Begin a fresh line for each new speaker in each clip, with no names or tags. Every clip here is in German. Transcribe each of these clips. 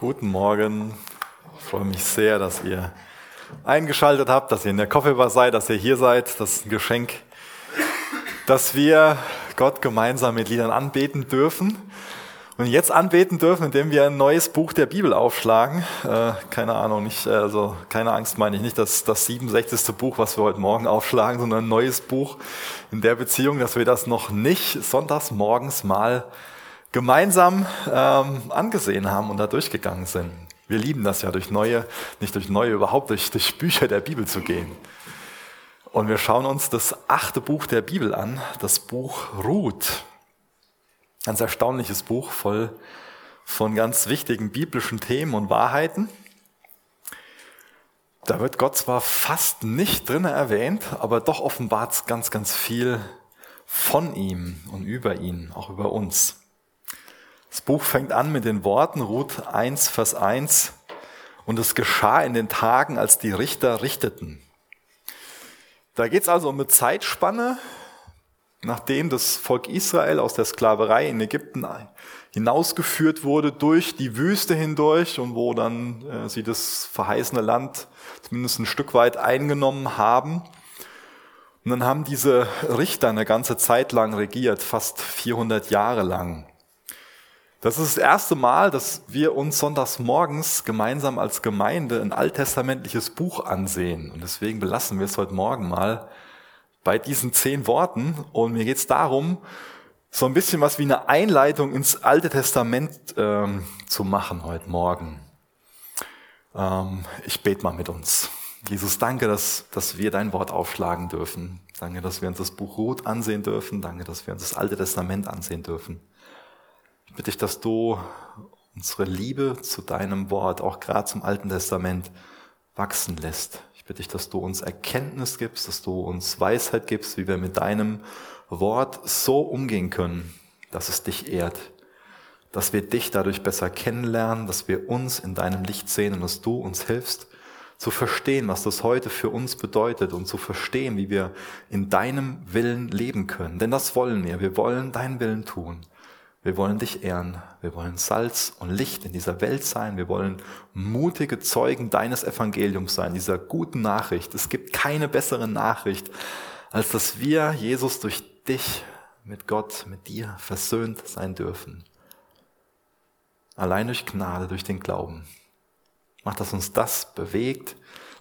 Guten Morgen. Ich freue mich sehr, dass ihr eingeschaltet habt, dass ihr in der Coffeebar seid, dass ihr hier seid. Das ist ein Geschenk, dass wir Gott gemeinsam mit Liedern anbeten dürfen. Und jetzt anbeten dürfen, indem wir ein neues Buch der Bibel aufschlagen. Äh, keine Ahnung, nicht, also keine Angst meine ich nicht, dass das 67. Buch, was wir heute Morgen aufschlagen, sondern ein neues Buch in der Beziehung, dass wir das noch nicht sonntags morgens mal gemeinsam ähm, angesehen haben und da durchgegangen sind. Wir lieben das ja, durch neue, nicht durch neue, überhaupt durch, durch Bücher der Bibel zu gehen. Und wir schauen uns das achte Buch der Bibel an, das Buch Ruth. Ganz erstaunliches Buch, voll von ganz wichtigen biblischen Themen und Wahrheiten. Da wird Gott zwar fast nicht drin erwähnt, aber doch offenbart ganz, ganz viel von ihm und über ihn, auch über uns. Das Buch fängt an mit den Worten Ruth 1, Vers 1. Und es geschah in den Tagen, als die Richter richteten. Da geht es also um eine Zeitspanne, nachdem das Volk Israel aus der Sklaverei in Ägypten hinausgeführt wurde durch die Wüste hindurch und wo dann äh, sie das verheißene Land zumindest ein Stück weit eingenommen haben. Und dann haben diese Richter eine ganze Zeit lang regiert, fast 400 Jahre lang. Das ist das erste Mal, dass wir uns sonntags morgens gemeinsam als Gemeinde ein alttestamentliches Buch ansehen. Und deswegen belassen wir es heute Morgen mal bei diesen zehn Worten. Und mir geht es darum, so ein bisschen was wie eine Einleitung ins Alte Testament ähm, zu machen heute Morgen. Ähm, ich bete mal mit uns. Jesus, danke, dass, dass wir dein Wort aufschlagen dürfen. Danke, dass wir uns das Buch Ruth ansehen dürfen. Danke, dass wir uns das Alte Testament ansehen dürfen bitte ich, dass du unsere Liebe zu deinem Wort, auch gerade zum Alten Testament, wachsen lässt. Ich bitte dich, dass du uns Erkenntnis gibst, dass du uns Weisheit gibst, wie wir mit deinem Wort so umgehen können, dass es dich ehrt, dass wir dich dadurch besser kennenlernen, dass wir uns in deinem Licht sehen und dass du uns hilfst, zu verstehen, was das heute für uns bedeutet und zu verstehen, wie wir in deinem Willen leben können. Denn das wollen wir. Wir wollen deinen Willen tun. Wir wollen dich ehren. Wir wollen Salz und Licht in dieser Welt sein. Wir wollen mutige Zeugen deines Evangeliums sein, dieser guten Nachricht. Es gibt keine bessere Nachricht, als dass wir, Jesus, durch dich mit Gott, mit dir versöhnt sein dürfen. Allein durch Gnade, durch den Glauben. Mach, dass uns das bewegt.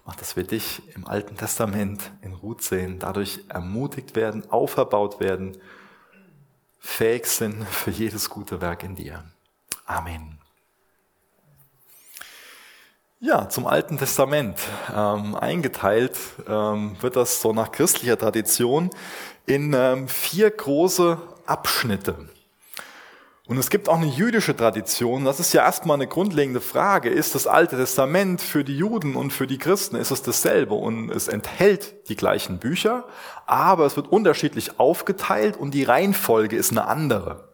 Mach, dass wir dich im Alten Testament in Ruth sehen, dadurch ermutigt werden, auferbaut werden fähig sind für jedes gute Werk in dir. Amen. Ja, zum Alten Testament. Ähm, eingeteilt ähm, wird das so nach christlicher Tradition in ähm, vier große Abschnitte. Und es gibt auch eine jüdische Tradition. Das ist ja erstmal eine grundlegende Frage. Ist das Alte Testament für die Juden und für die Christen, ist es dasselbe? Und es enthält die gleichen Bücher, aber es wird unterschiedlich aufgeteilt und die Reihenfolge ist eine andere.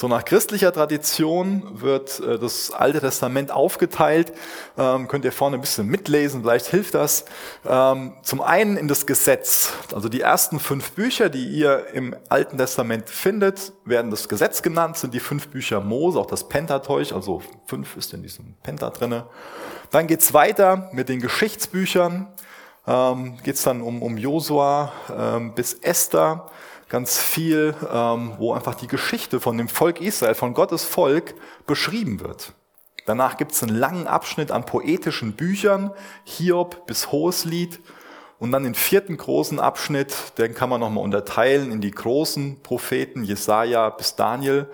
So nach christlicher Tradition wird äh, das Alte Testament aufgeteilt. Ähm, könnt ihr vorne ein bisschen mitlesen, vielleicht hilft das. Ähm, zum einen in das Gesetz. Also die ersten fünf Bücher, die ihr im Alten Testament findet, werden das Gesetz genannt, sind die fünf Bücher Mose, auch das Pentateuch, also fünf ist in diesem Penta drinne. Dann geht's weiter mit den Geschichtsbüchern. Ähm, geht's dann um, um Josua ähm, bis Esther ganz viel, ähm, wo einfach die Geschichte von dem Volk Israel, von Gottes Volk beschrieben wird. Danach gibt es einen langen Abschnitt an poetischen Büchern, Hiob bis Hoheslied. Und dann den vierten großen Abschnitt, den kann man nochmal unterteilen in die großen Propheten, Jesaja bis Daniel.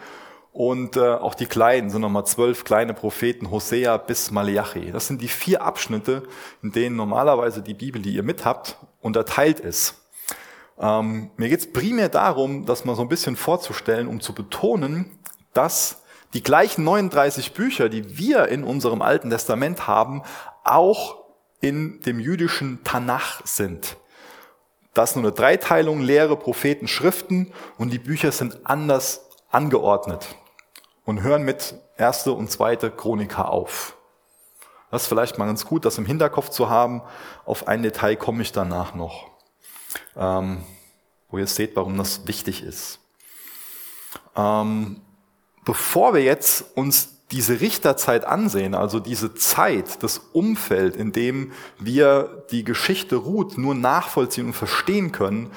Und äh, auch die kleinen sind nochmal zwölf kleine Propheten, Hosea bis Malachi. Das sind die vier Abschnitte, in denen normalerweise die Bibel, die ihr mit habt, unterteilt ist. Ähm, mir geht es primär darum, das mal so ein bisschen vorzustellen, um zu betonen, dass die gleichen 39 Bücher, die wir in unserem Alten Testament haben, auch in dem jüdischen Tanach sind. Das ist nur eine Dreiteilung, Lehre, Propheten, Schriften und die Bücher sind anders angeordnet und hören mit erste und zweite Chronika auf. Das ist vielleicht mal ganz gut, das im Hinterkopf zu haben. Auf ein Detail komme ich danach noch ähm, wo ihr seht, warum das wichtig ist. Ähm, bevor wir jetzt uns diese Richterzeit ansehen, also diese Zeit, das Umfeld, in dem wir die Geschichte Ruth nur nachvollziehen und verstehen können,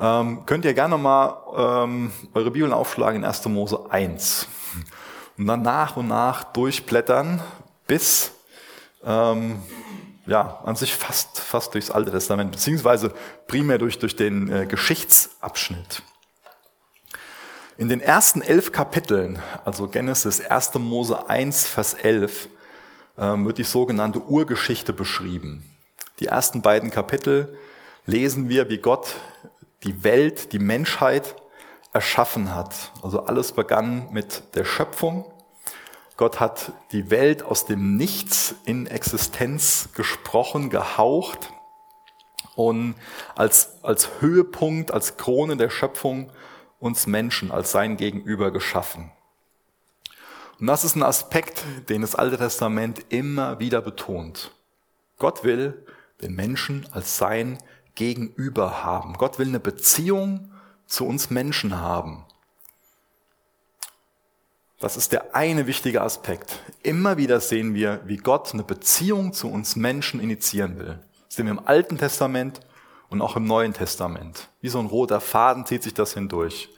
ähm, könnt ihr gerne mal ähm, eure Bibeln aufschlagen in 1. Mose 1 und dann nach und nach durchblättern bis ähm, ja, an sich fast, fast durchs Alte Testament, beziehungsweise primär durch, durch den äh, Geschichtsabschnitt. In den ersten elf Kapiteln, also Genesis 1. Mose 1, Vers 11, ähm, wird die sogenannte Urgeschichte beschrieben. Die ersten beiden Kapitel lesen wir, wie Gott die Welt, die Menschheit erschaffen hat. Also alles begann mit der Schöpfung. Gott hat die Welt aus dem Nichts in Existenz gesprochen, gehaucht und als, als Höhepunkt, als Krone der Schöpfung uns Menschen als sein Gegenüber geschaffen. Und das ist ein Aspekt, den das Alte Testament immer wieder betont. Gott will den Menschen als sein Gegenüber haben. Gott will eine Beziehung zu uns Menschen haben. Das ist der eine wichtige Aspekt. Immer wieder sehen wir, wie Gott eine Beziehung zu uns Menschen initiieren will. Das sehen wir im Alten Testament und auch im Neuen Testament. Wie so ein roter Faden zieht sich das hindurch.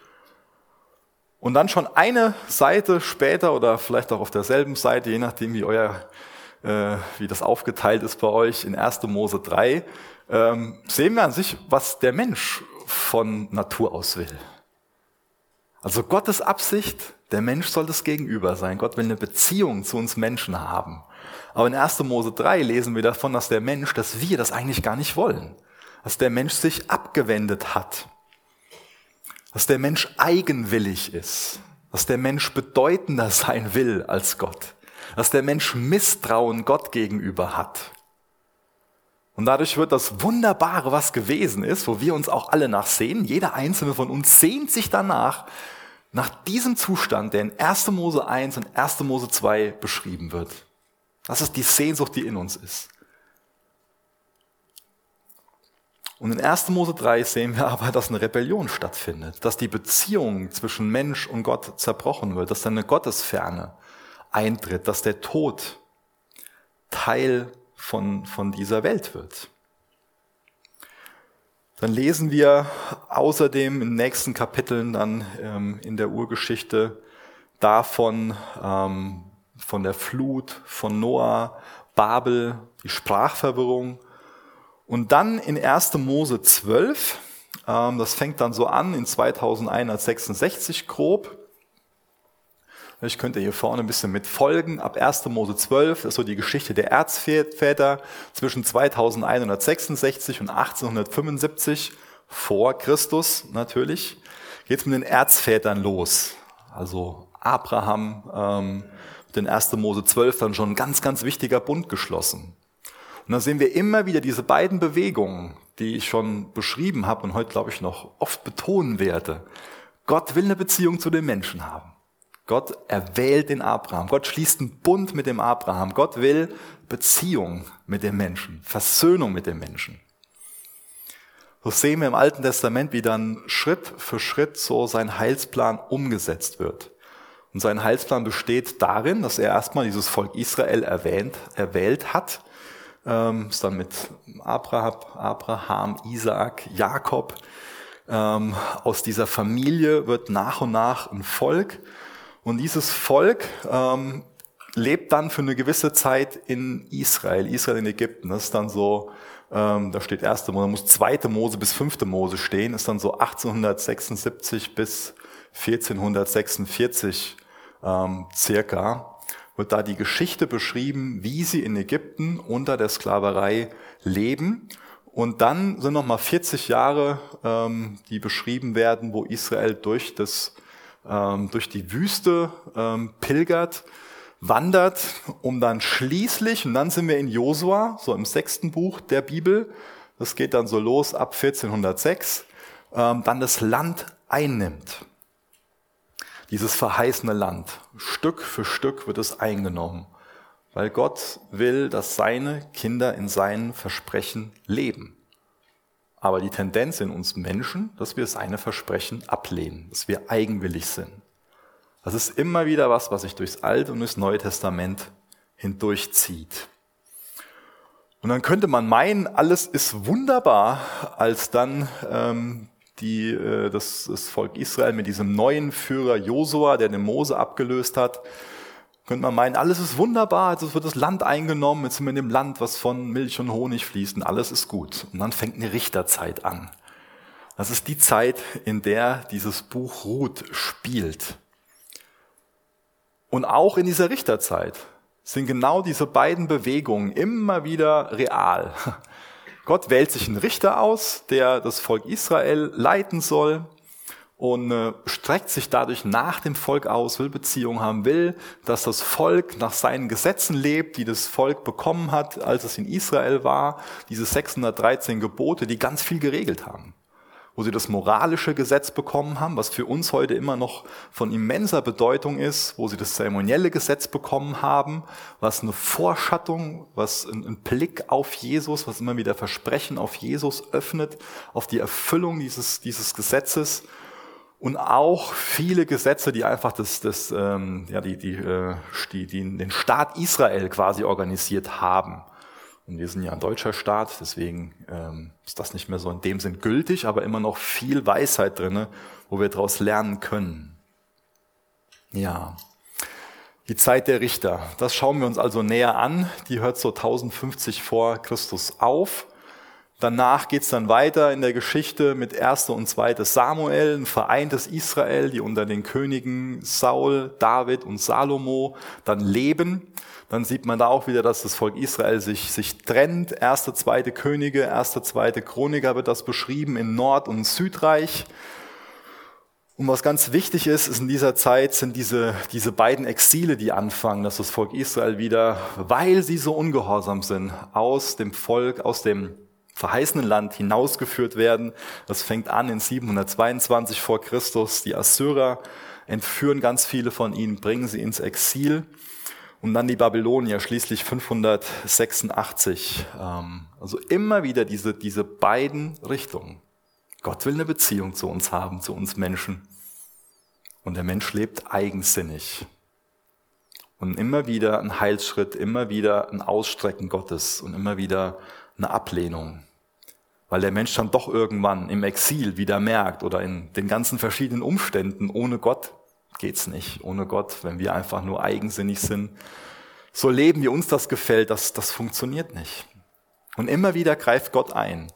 Und dann schon eine Seite später oder vielleicht auch auf derselben Seite, je nachdem wie euer, äh, wie das aufgeteilt ist bei euch in 1. Mose 3, ähm, sehen wir an sich, was der Mensch von Natur aus will. Also Gottes Absicht, der Mensch soll das Gegenüber sein. Gott will eine Beziehung zu uns Menschen haben. Aber in 1. Mose 3 lesen wir davon, dass der Mensch, dass wir das eigentlich gar nicht wollen. Dass der Mensch sich abgewendet hat. Dass der Mensch eigenwillig ist. Dass der Mensch bedeutender sein will als Gott. Dass der Mensch Misstrauen Gott gegenüber hat. Und dadurch wird das Wunderbare, was gewesen ist, wo wir uns auch alle nachsehen, jeder einzelne von uns sehnt sich danach, nach diesem Zustand, der in 1. Mose 1 und 1. Mose 2 beschrieben wird. Das ist die Sehnsucht, die in uns ist. Und in 1. Mose 3 sehen wir aber, dass eine Rebellion stattfindet, dass die Beziehung zwischen Mensch und Gott zerbrochen wird, dass eine Gottesferne eintritt, dass der Tod Teil von, von dieser Welt wird. Dann lesen wir außerdem in den nächsten Kapiteln dann ähm, in der Urgeschichte davon, ähm, von der Flut, von Noah, Babel, die Sprachverwirrung. Und dann in 1. Mose 12, ähm, das fängt dann so an in 2166 grob, ich könnte hier vorne ein bisschen mit folgen. Ab 1. Mose 12 ist so die Geschichte der Erzväter zwischen 2166 und 1875 vor Christus natürlich. Geht es mit den Erzvätern los. Also Abraham, ähm, mit den 1. Mose 12 dann schon ein ganz, ganz wichtiger Bund geschlossen. Und dann sehen wir immer wieder diese beiden Bewegungen, die ich schon beschrieben habe und heute, glaube ich, noch oft betonen werde. Gott will eine Beziehung zu den Menschen haben. Gott erwählt den Abraham. Gott schließt einen Bund mit dem Abraham. Gott will Beziehung mit dem Menschen, Versöhnung mit dem Menschen. So sehen wir im Alten Testament, wie dann Schritt für Schritt so sein Heilsplan umgesetzt wird. Und sein Heilsplan besteht darin, dass er erstmal dieses Volk Israel erwähnt, erwählt hat. Ähm, ist dann mit Abraham, Abraham, Isaak, Jakob. Ähm, aus dieser Familie wird nach und nach ein Volk. Und dieses Volk ähm, lebt dann für eine gewisse Zeit in Israel, Israel in Ägypten. Das ist dann so, ähm, da steht erste Mose, muss zweite Mose bis fünfte Mose stehen, ist dann so 1876 bis 1446 ähm, circa, wird da die Geschichte beschrieben, wie sie in Ägypten unter der Sklaverei leben. Und dann sind noch mal 40 Jahre, ähm, die beschrieben werden, wo Israel durch das ähm, durch die Wüste ähm, pilgert, wandert, um dann schließlich, und dann sind wir in Josua, so im sechsten Buch der Bibel, das geht dann so los ab 1406, ähm, dann das Land einnimmt. Dieses verheißene Land. Stück für Stück wird es eingenommen, weil Gott will, dass seine Kinder in seinen Versprechen leben. Aber die Tendenz in uns Menschen, dass wir seine Versprechen ablehnen, dass wir eigenwillig sind. Das ist immer wieder was, was sich durchs Alte und durchs Neue Testament hindurchzieht. Und dann könnte man meinen, alles ist wunderbar, als dann ähm, die, äh, das, das Volk Israel mit diesem neuen Führer Josua, der den Mose abgelöst hat, könnte man meinen, alles ist wunderbar, jetzt wird das Land eingenommen, jetzt sind wir in dem Land, was von Milch und Honig fließt und alles ist gut. Und dann fängt eine Richterzeit an. Das ist die Zeit, in der dieses Buch Ruth spielt. Und auch in dieser Richterzeit sind genau diese beiden Bewegungen immer wieder real. Gott wählt sich einen Richter aus, der das Volk Israel leiten soll und äh, streckt sich dadurch nach dem Volk aus, will Beziehungen haben, will, dass das Volk nach seinen Gesetzen lebt, die das Volk bekommen hat, als es in Israel war, diese 613 Gebote, die ganz viel geregelt haben. Wo sie das moralische Gesetz bekommen haben, was für uns heute immer noch von immenser Bedeutung ist, wo sie das zeremonielle Gesetz bekommen haben, was eine Vorschattung, was ein, Blick auf Jesus, was immer wieder Versprechen auf Jesus öffnet, auf die Erfüllung dieses, dieses Gesetzes und auch viele Gesetze, die einfach das, das, ähm, ja, die, die, äh, die, die den Staat Israel quasi organisiert haben. Und wir sind ja ein deutscher Staat, deswegen ähm, ist das nicht mehr so in dem Sinn gültig, aber immer noch viel Weisheit drinne, wo wir daraus lernen können. Ja, die Zeit der Richter, das schauen wir uns also näher an. Die hört so 1050 vor Christus auf. Danach geht's dann weiter in der Geschichte mit 1. und 2. Samuel, ein vereintes Israel, die unter den Königen Saul, David und Salomo dann leben dann sieht man da auch wieder, dass das Volk Israel sich, sich trennt. Erste, zweite Könige, erste, zweite Chroniker wird das beschrieben in Nord- und Südreich. Und was ganz wichtig ist, ist in dieser Zeit sind diese, diese beiden Exile, die anfangen, dass das Volk Israel wieder, weil sie so ungehorsam sind, aus dem Volk, aus dem verheißenen Land hinausgeführt werden. Das fängt an in 722 vor Christus. Die Assyrer entführen ganz viele von ihnen, bringen sie ins Exil und dann die Babylonier schließlich 586. Ähm, also immer wieder diese, diese beiden Richtungen. Gott will eine Beziehung zu uns haben, zu uns Menschen. Und der Mensch lebt eigensinnig. Und immer wieder ein Heilsschritt, immer wieder ein Ausstrecken Gottes und immer wieder eine Ablehnung. Weil der Mensch dann doch irgendwann im Exil wieder merkt oder in den ganzen verschiedenen Umständen ohne Gott geht's nicht. Ohne Gott, wenn wir einfach nur eigensinnig sind, so leben, wie uns das gefällt, das, das funktioniert nicht. Und immer wieder greift Gott ein.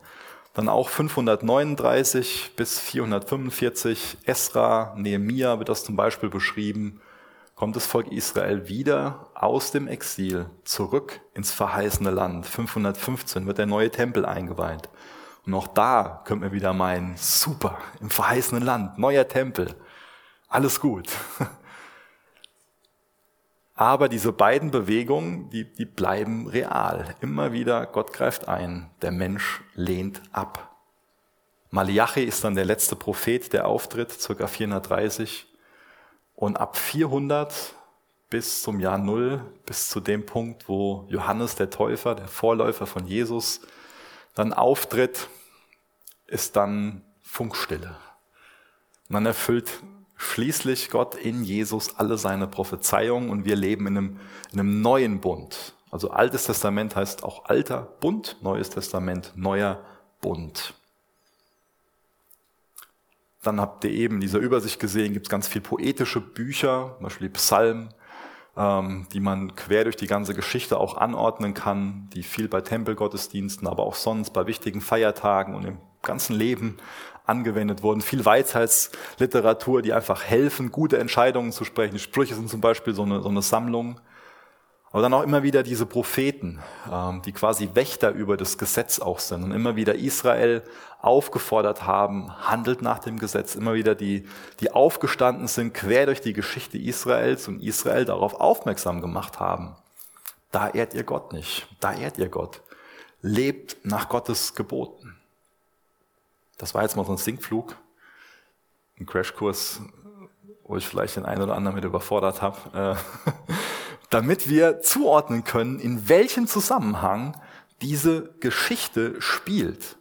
Dann auch 539 bis 445, Esra, Nehemia wird das zum Beispiel beschrieben, kommt das Volk Israel wieder aus dem Exil zurück ins verheißene Land. 515 wird der neue Tempel eingeweiht. Und auch da können wir wieder meinen, super, im verheißenen Land, neuer Tempel alles gut. Aber diese beiden Bewegungen, die, die bleiben real. Immer wieder, Gott greift ein, der Mensch lehnt ab. Malachi ist dann der letzte Prophet, der auftritt, circa 430. Und ab 400 bis zum Jahr Null, bis zu dem Punkt, wo Johannes der Täufer, der Vorläufer von Jesus, dann auftritt, ist dann Funkstille. Und dann erfüllt schließlich Gott in Jesus alle seine Prophezeiungen und wir leben in einem, in einem neuen Bund. Also Altes Testament heißt auch alter Bund, Neues Testament neuer Bund. Dann habt ihr eben in dieser Übersicht gesehen, gibt es ganz viel poetische Bücher, zum Beispiel die Psalmen, ähm, die man quer durch die ganze Geschichte auch anordnen kann, die viel bei Tempelgottesdiensten, aber auch sonst bei wichtigen Feiertagen und im ganzen Leben angewendet wurden. Viel Weisheitsliteratur, die einfach helfen, gute Entscheidungen zu sprechen. Sprüche sind zum Beispiel so eine, so eine Sammlung. Aber dann auch immer wieder diese Propheten, ähm, die quasi Wächter über das Gesetz auch sind und immer wieder Israel aufgefordert haben, handelt nach dem Gesetz. Immer wieder die, die aufgestanden sind, quer durch die Geschichte Israels und Israel darauf aufmerksam gemacht haben. Da ehrt ihr Gott nicht. Da ehrt ihr Gott. Lebt nach Gottes Geboten. Das war jetzt mal so ein Sinkflug, ein Crashkurs, wo ich vielleicht den einen oder anderen mit überfordert habe, äh, damit wir zuordnen können, in welchem Zusammenhang diese Geschichte spielt.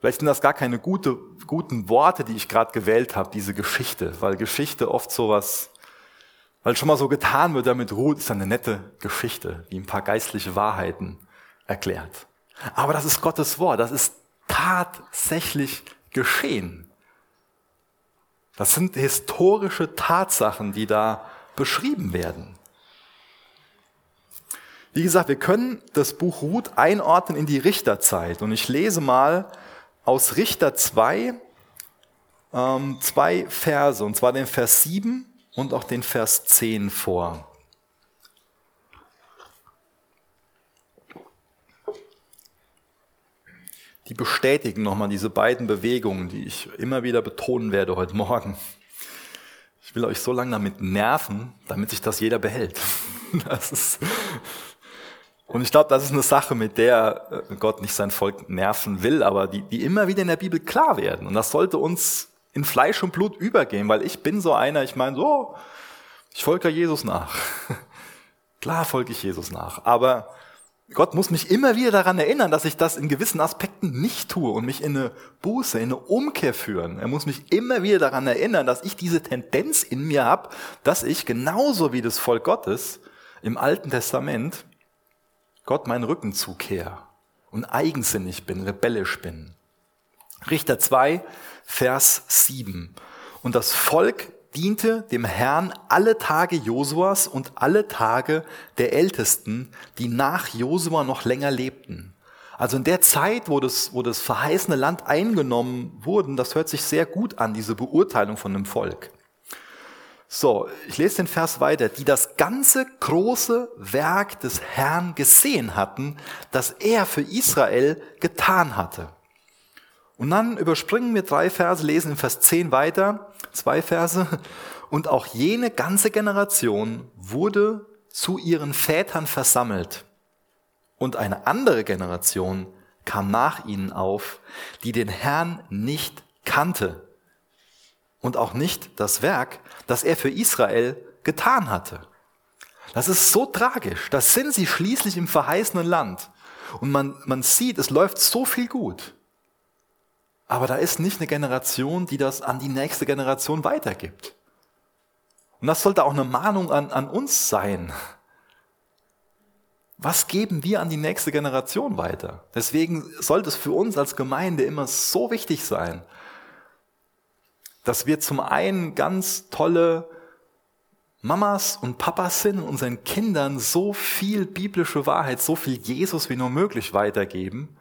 Vielleicht sind das gar keine gute, guten Worte, die ich gerade gewählt habe, diese Geschichte, weil Geschichte oft sowas, weil schon mal so getan wird, damit ruht, ist eine nette Geschichte, die ein paar geistliche Wahrheiten erklärt. Aber das ist Gottes Wort, das ist tatsächlich geschehen. Das sind historische Tatsachen, die da beschrieben werden. Wie gesagt, wir können das Buch Ruth einordnen in die Richterzeit. Und ich lese mal aus Richter 2 ähm, zwei Verse, und zwar den Vers 7 und auch den Vers 10 vor. Die bestätigen nochmal diese beiden Bewegungen, die ich immer wieder betonen werde heute Morgen. Ich will euch so lange damit nerven, damit sich das jeder behält. Das ist, und ich glaube, das ist eine Sache, mit der äh, Gott nicht sein Volk nerven will, aber die, die immer wieder in der Bibel klar werden. Und das sollte uns in Fleisch und Blut übergehen, weil ich bin so einer, ich meine, so, ich folge Jesus nach. klar folge ich Jesus nach. Aber Gott muss mich immer wieder daran erinnern, dass ich das in gewissen Aspekten nicht tue und mich in eine Buße, in eine Umkehr führen. Er muss mich immer wieder daran erinnern, dass ich diese Tendenz in mir habe, dass ich genauso wie das Volk Gottes im Alten Testament Gott meinen Rücken zukehre und eigensinnig bin, rebellisch bin. Richter 2, Vers 7. Und das Volk diente dem Herrn alle Tage Josuas und alle Tage der Ältesten, die nach Josua noch länger lebten. Also in der Zeit, wo das, wo das verheißene Land eingenommen wurde, das hört sich sehr gut an, diese Beurteilung von dem Volk. So, ich lese den Vers weiter. Die das ganze große Werk des Herrn gesehen hatten, das er für Israel getan hatte. Und dann überspringen wir drei Verse, lesen in Vers 10 weiter, zwei Verse. Und auch jene ganze Generation wurde zu ihren Vätern versammelt. Und eine andere Generation kam nach ihnen auf, die den Herrn nicht kannte und auch nicht das Werk, das er für Israel getan hatte. Das ist so tragisch. Das sind sie schließlich im verheißenen Land. Und man, man sieht, es läuft so viel gut. Aber da ist nicht eine Generation, die das an die nächste Generation weitergibt. Und das sollte auch eine Mahnung an, an uns sein. Was geben wir an die nächste Generation weiter? Deswegen sollte es für uns als Gemeinde immer so wichtig sein, dass wir zum einen ganz tolle Mamas und Papas sind und unseren Kindern so viel biblische Wahrheit, so viel Jesus wie nur möglich weitergeben.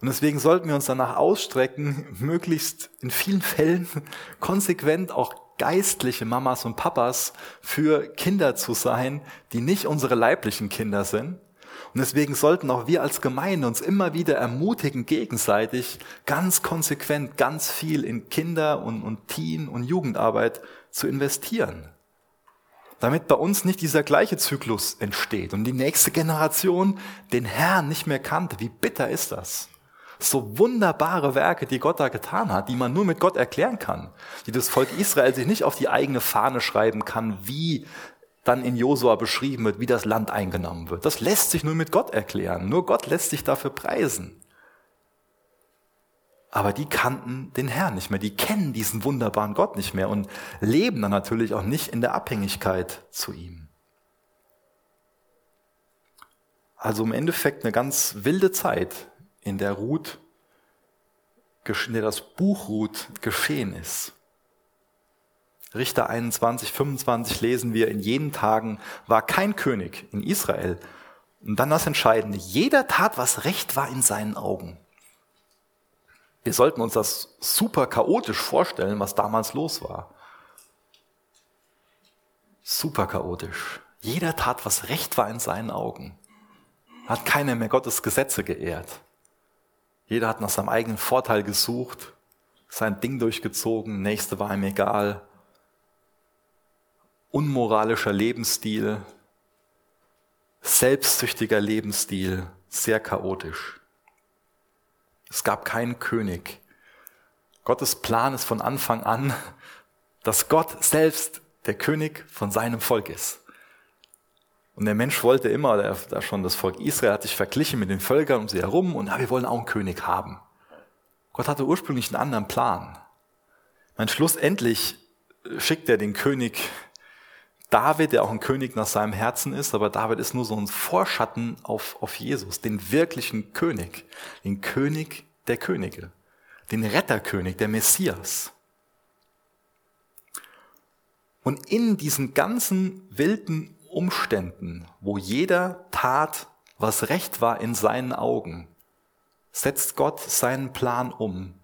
Und deswegen sollten wir uns danach ausstrecken, möglichst in vielen Fällen konsequent auch geistliche Mamas und Papas für Kinder zu sein, die nicht unsere leiblichen Kinder sind, und deswegen sollten auch wir als Gemeinde uns immer wieder ermutigen, gegenseitig ganz konsequent, ganz viel in Kinder- und, und Teen- und Jugendarbeit zu investieren. Damit bei uns nicht dieser gleiche Zyklus entsteht und die nächste Generation den Herrn nicht mehr kannte. Wie bitter ist das? So wunderbare Werke, die Gott da getan hat, die man nur mit Gott erklären kann, die das Volk Israel sich nicht auf die eigene Fahne schreiben kann, wie dann in Josua beschrieben wird, wie das Land eingenommen wird. Das lässt sich nur mit Gott erklären. Nur Gott lässt sich dafür preisen. Aber die kannten den Herrn nicht mehr, die kennen diesen wunderbaren Gott nicht mehr und leben dann natürlich auch nicht in der Abhängigkeit zu ihm. Also im Endeffekt eine ganz wilde Zeit, in der Ruth, in der das Buch Ruth geschehen ist. Richter 21, 25 lesen wir, in jenen Tagen war kein König in Israel. Und dann das Entscheidende, jeder tat, was recht war in seinen Augen. Wir sollten uns das super chaotisch vorstellen, was damals los war. Super chaotisch. Jeder tat, was recht war in seinen Augen. Hat keiner mehr Gottes Gesetze geehrt. Jeder hat nach seinem eigenen Vorteil gesucht, sein Ding durchgezogen, nächste war ihm egal unmoralischer Lebensstil, selbstsüchtiger Lebensstil, sehr chaotisch. Es gab keinen König. Gottes Plan ist von Anfang an, dass Gott selbst der König von seinem Volk ist. Und der Mensch wollte immer, da schon das Volk Israel hat sich verglichen mit den Völkern um sie herum und ja, wir wollen auch einen König haben. Gott hatte ursprünglich einen anderen Plan. Mein schlussendlich schickt er den König David, der auch ein König nach seinem Herzen ist, aber David ist nur so ein Vorschatten auf, auf Jesus, den wirklichen König, den König der Könige, den Retterkönig, der Messias. Und in diesen ganzen wilden Umständen, wo jeder tat, was recht war in seinen Augen, setzt Gott seinen Plan um,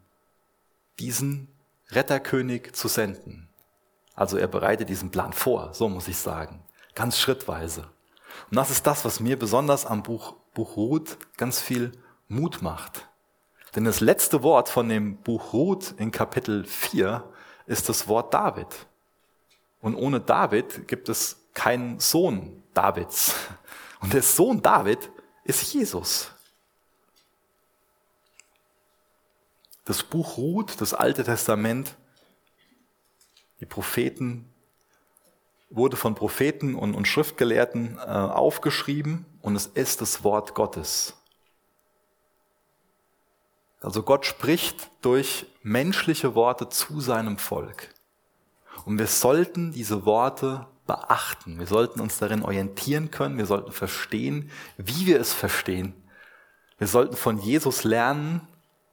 diesen Retterkönig zu senden. Also er bereitet diesen Plan vor, so muss ich sagen, ganz schrittweise. Und das ist das, was mir besonders am Buch, Buch Ruth ganz viel Mut macht. Denn das letzte Wort von dem Buch Ruth in Kapitel 4 ist das Wort David. Und ohne David gibt es keinen Sohn Davids. Und der Sohn David ist Jesus. Das Buch Ruth, das Alte Testament, die Propheten, wurde von Propheten und, und Schriftgelehrten äh, aufgeschrieben und es ist das Wort Gottes. Also Gott spricht durch menschliche Worte zu seinem Volk. Und wir sollten diese Worte beachten. Wir sollten uns darin orientieren können. Wir sollten verstehen, wie wir es verstehen. Wir sollten von Jesus lernen,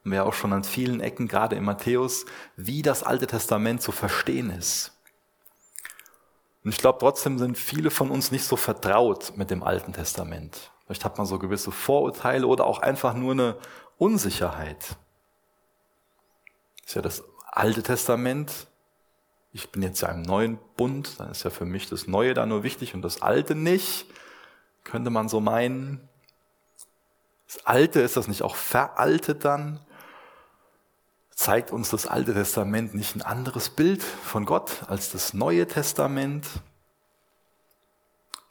wir auch schon an vielen Ecken, gerade in Matthäus, wie das Alte Testament zu verstehen ist. Und ich glaube, trotzdem sind viele von uns nicht so vertraut mit dem Alten Testament. Vielleicht hat man so gewisse Vorurteile oder auch einfach nur eine Unsicherheit. Das ist ja das Alte Testament. Ich bin jetzt ja im neuen Bund, dann ist ja für mich das Neue da nur wichtig und das Alte nicht. Könnte man so meinen. Das Alte, ist das nicht auch veraltet dann? zeigt uns das Alte Testament nicht ein anderes Bild von Gott als das Neue Testament?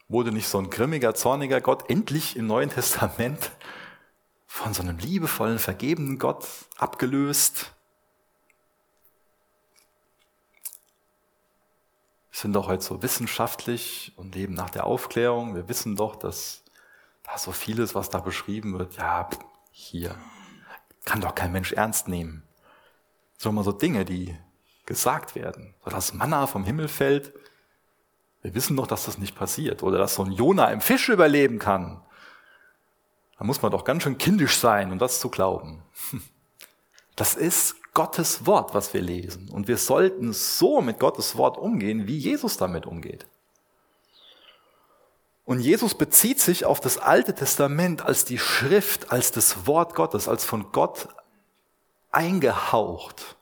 Wurde nicht so ein grimmiger, zorniger Gott endlich im Neuen Testament von so einem liebevollen, vergebenen Gott abgelöst? Sind doch heute so wissenschaftlich und leben nach der Aufklärung. Wir wissen doch, dass da so vieles, was da beschrieben wird, ja, hier kann doch kein Mensch ernst nehmen. So immer so Dinge, die gesagt werden. So dass Manna vom Himmel fällt. Wir wissen doch, dass das nicht passiert. Oder dass so ein Jona im Fisch überleben kann. Da muss man doch ganz schön kindisch sein, um das zu glauben. Das ist Gottes Wort, was wir lesen. Und wir sollten so mit Gottes Wort umgehen, wie Jesus damit umgeht. Und Jesus bezieht sich auf das Alte Testament als die Schrift, als das Wort Gottes, als von Gott eingehaucht.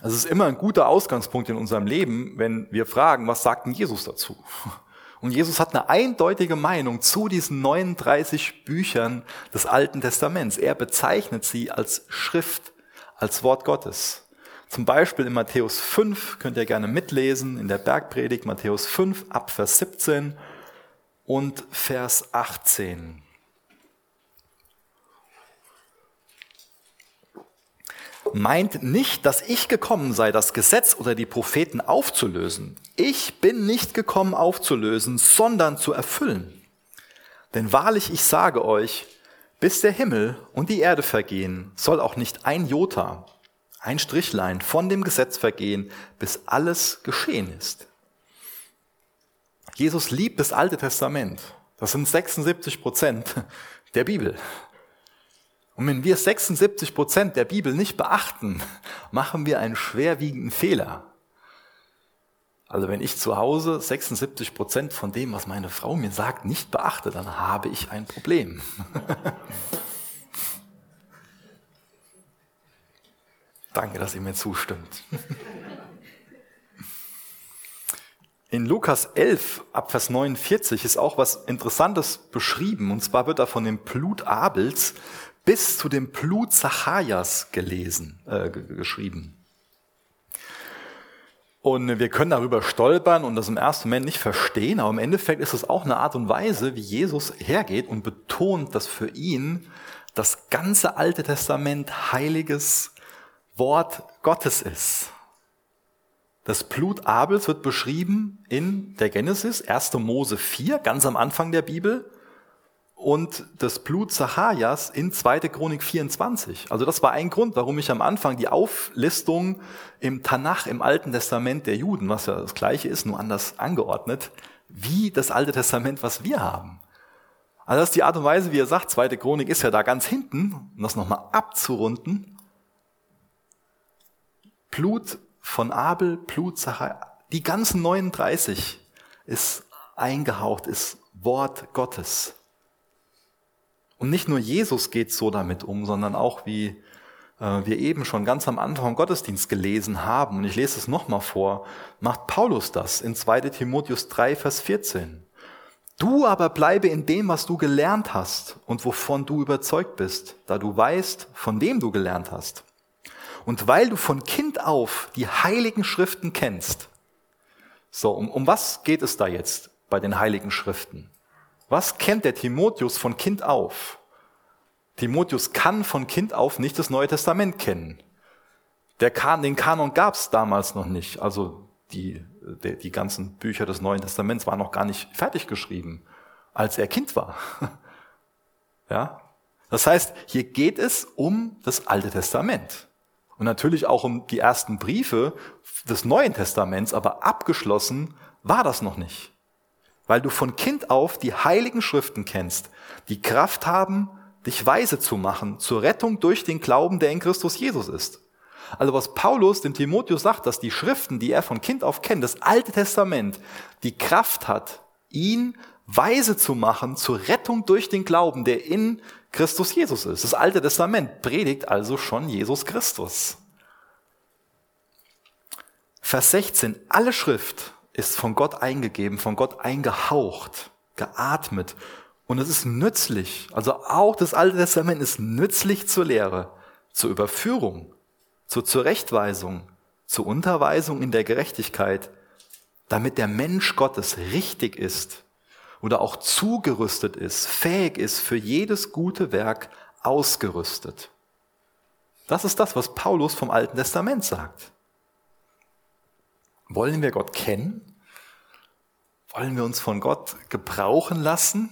Es ist immer ein guter Ausgangspunkt in unserem Leben, wenn wir fragen, was sagt denn Jesus dazu? Und Jesus hat eine eindeutige Meinung zu diesen 39 Büchern des Alten Testaments. Er bezeichnet sie als Schrift, als Wort Gottes. Zum Beispiel in Matthäus 5, könnt ihr gerne mitlesen, in der Bergpredigt Matthäus 5 ab Vers 17 und Vers 18. meint nicht, dass ich gekommen sei, das Gesetz oder die Propheten aufzulösen. Ich bin nicht gekommen aufzulösen, sondern zu erfüllen. Denn wahrlich, ich sage euch, bis der Himmel und die Erde vergehen, soll auch nicht ein Jota, ein Strichlein von dem Gesetz vergehen, bis alles geschehen ist. Jesus liebt das Alte Testament. Das sind 76 Prozent der Bibel. Und wenn wir 76 Prozent der Bibel nicht beachten, machen wir einen schwerwiegenden Fehler. Also wenn ich zu Hause 76 Prozent von dem, was meine Frau mir sagt, nicht beachte, dann habe ich ein Problem. Danke, dass ihr mir zustimmt. In Lukas 11, Abvers 49 ist auch was Interessantes beschrieben. Und zwar wird da von dem Blut Abels bis zu dem Blut Zacharias gelesen, äh, geschrieben. Und wir können darüber stolpern und das im ersten Moment nicht verstehen, aber im Endeffekt ist es auch eine Art und Weise, wie Jesus hergeht und betont, dass für ihn das ganze Alte Testament heiliges Wort Gottes ist. Das Blut Abels wird beschrieben in der Genesis, 1. Mose 4, ganz am Anfang der Bibel. Und das Blut Zacharias in 2. Chronik 24. Also das war ein Grund, warum ich am Anfang die Auflistung im Tanach, im Alten Testament der Juden, was ja das gleiche ist, nur anders angeordnet, wie das Alte Testament, was wir haben. Also das ist die Art und Weise, wie er sagt, 2. Chronik ist ja da ganz hinten, um das nochmal abzurunden. Blut von Abel, Blut Zacharias, die ganzen 39 ist eingehaucht, ist Wort Gottes. Und nicht nur Jesus geht so damit um, sondern auch wie äh, wir eben schon ganz am Anfang vom Gottesdienst gelesen haben, und ich lese es nochmal vor, macht Paulus das in 2 Timotheus 3, Vers 14. Du aber bleibe in dem, was du gelernt hast und wovon du überzeugt bist, da du weißt, von dem du gelernt hast. Und weil du von Kind auf die heiligen Schriften kennst. So, um, um was geht es da jetzt bei den heiligen Schriften? Was kennt der Timotheus von Kind auf? Timotheus kann von Kind auf nicht das Neue Testament kennen. Der kan den Kanon gab es damals noch nicht. Also die, die, die ganzen Bücher des Neuen Testaments waren noch gar nicht fertig geschrieben, als er Kind war. ja? Das heißt, hier geht es um das Alte Testament. Und natürlich auch um die ersten Briefe des Neuen Testaments, aber abgeschlossen war das noch nicht weil du von Kind auf die heiligen Schriften kennst, die Kraft haben, dich weise zu machen zur Rettung durch den Glauben, der in Christus Jesus ist. Also was Paulus dem Timotheus sagt, dass die Schriften, die er von Kind auf kennt, das Alte Testament, die Kraft hat, ihn weise zu machen zur Rettung durch den Glauben, der in Christus Jesus ist. Das Alte Testament predigt also schon Jesus Christus. Vers 16, alle Schrift ist von Gott eingegeben, von Gott eingehaucht, geatmet. Und es ist nützlich. Also auch das Alte Testament ist nützlich zur Lehre, zur Überführung, zur Zurechtweisung, zur Unterweisung in der Gerechtigkeit, damit der Mensch Gottes richtig ist oder auch zugerüstet ist, fähig ist, für jedes gute Werk ausgerüstet. Das ist das, was Paulus vom Alten Testament sagt. Wollen wir Gott kennen? Wollen wir uns von Gott gebrauchen lassen?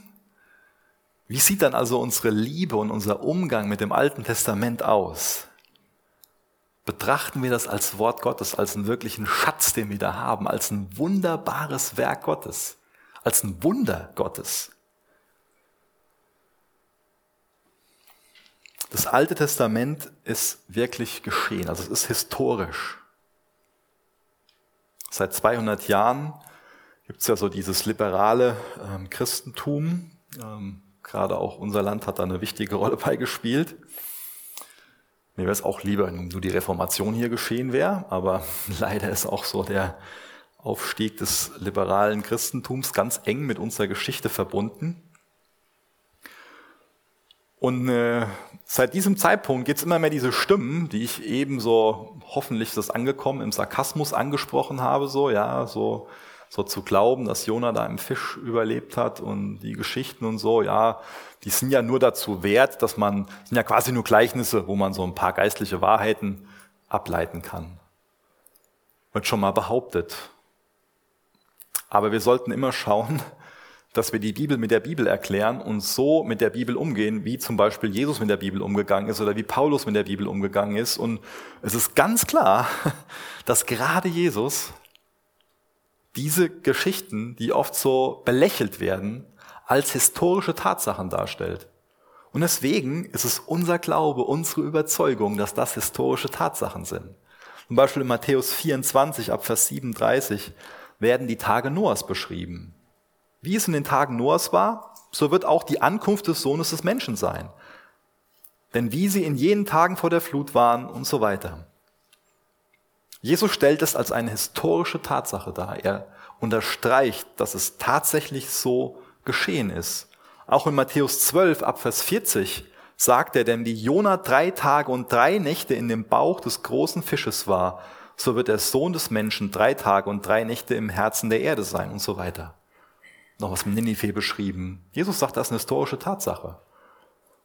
Wie sieht dann also unsere Liebe und unser Umgang mit dem Alten Testament aus? Betrachten wir das als Wort Gottes, als einen wirklichen Schatz, den wir da haben, als ein wunderbares Werk Gottes, als ein Wunder Gottes. Das Alte Testament ist wirklich geschehen, also es ist historisch. Seit 200 Jahren gibt es ja so dieses liberale ähm, Christentum. Ähm, gerade auch unser Land hat da eine wichtige Rolle beigespielt. Mir wäre es auch lieber, wenn nur die Reformation hier geschehen wäre, aber leider ist auch so der Aufstieg des liberalen Christentums ganz eng mit unserer Geschichte verbunden. Und äh, seit diesem Zeitpunkt gibt es immer mehr diese Stimmen, die ich ebenso, hoffentlich ist das angekommen, im Sarkasmus angesprochen habe, so, ja, so, so zu glauben, dass Jona da im Fisch überlebt hat und die Geschichten und so, ja, die sind ja nur dazu wert, dass man, sind ja quasi nur Gleichnisse, wo man so ein paar geistliche Wahrheiten ableiten kann. Wird schon mal behauptet. Aber wir sollten immer schauen, dass wir die Bibel mit der Bibel erklären und so mit der Bibel umgehen, wie zum Beispiel Jesus mit der Bibel umgegangen ist oder wie Paulus mit der Bibel umgegangen ist. Und es ist ganz klar, dass gerade Jesus diese Geschichten, die oft so belächelt werden, als historische Tatsachen darstellt. Und deswegen ist es unser Glaube, unsere Überzeugung, dass das historische Tatsachen sind. Zum Beispiel in Matthäus 24 ab Vers 37 werden die Tage Noahs beschrieben. Wie es in den Tagen Noahs war, so wird auch die Ankunft des Sohnes des Menschen sein. Denn wie sie in jenen Tagen vor der Flut waren und so weiter. Jesus stellt es als eine historische Tatsache dar. Er unterstreicht, dass es tatsächlich so geschehen ist. Auch in Matthäus 12 ab Vers 40 sagt er, denn wie Jona drei Tage und drei Nächte in dem Bauch des großen Fisches war, so wird der Sohn des Menschen drei Tage und drei Nächte im Herzen der Erde sein und so weiter noch was mit Ninive beschrieben. Jesus sagt, das ist eine historische Tatsache.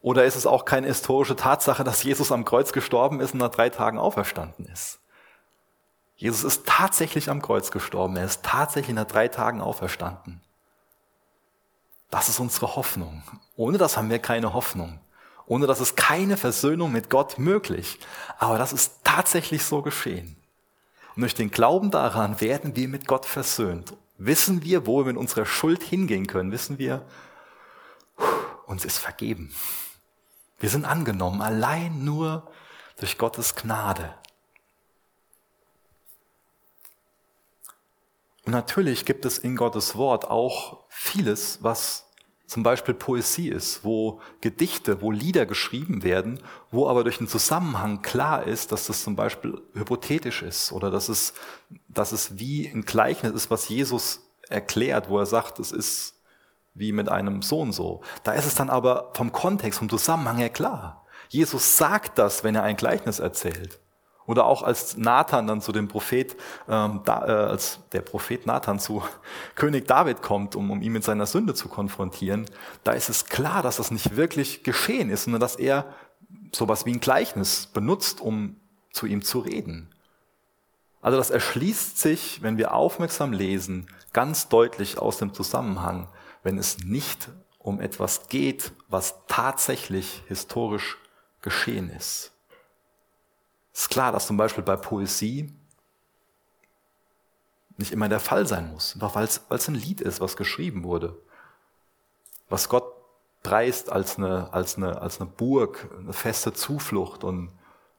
Oder ist es auch keine historische Tatsache, dass Jesus am Kreuz gestorben ist und nach drei Tagen auferstanden ist? Jesus ist tatsächlich am Kreuz gestorben. Er ist tatsächlich nach drei Tagen auferstanden. Das ist unsere Hoffnung. Ohne das haben wir keine Hoffnung. Ohne das ist keine Versöhnung mit Gott möglich. Aber das ist tatsächlich so geschehen. Und durch den Glauben daran werden wir mit Gott versöhnt. Wissen wir, wo wir mit unserer Schuld hingehen können. Wissen wir, uns ist vergeben. Wir sind angenommen, allein nur durch Gottes Gnade. Und natürlich gibt es in Gottes Wort auch vieles, was zum Beispiel Poesie ist, wo Gedichte, wo Lieder geschrieben werden, wo aber durch den Zusammenhang klar ist, dass das zum Beispiel hypothetisch ist oder dass es, dass es wie ein Gleichnis ist, was Jesus erklärt, wo er sagt, es ist wie mit einem Sohn so. Da ist es dann aber vom Kontext, vom Zusammenhang her klar. Jesus sagt das, wenn er ein Gleichnis erzählt. Oder auch als Nathan dann zu dem Prophet, ähm, da, äh, als der Prophet Nathan zu König David kommt, um, um ihn mit seiner Sünde zu konfrontieren, da ist es klar, dass das nicht wirklich geschehen ist, sondern dass er sowas wie ein Gleichnis benutzt, um zu ihm zu reden. Also das erschließt sich, wenn wir aufmerksam lesen, ganz deutlich aus dem Zusammenhang, wenn es nicht um etwas geht, was tatsächlich historisch geschehen ist. Ist klar, dass zum Beispiel bei Poesie nicht immer der Fall sein muss, einfach weil es ein Lied ist, was geschrieben wurde, was Gott preist als eine, als, eine, als eine Burg, eine feste Zuflucht. Und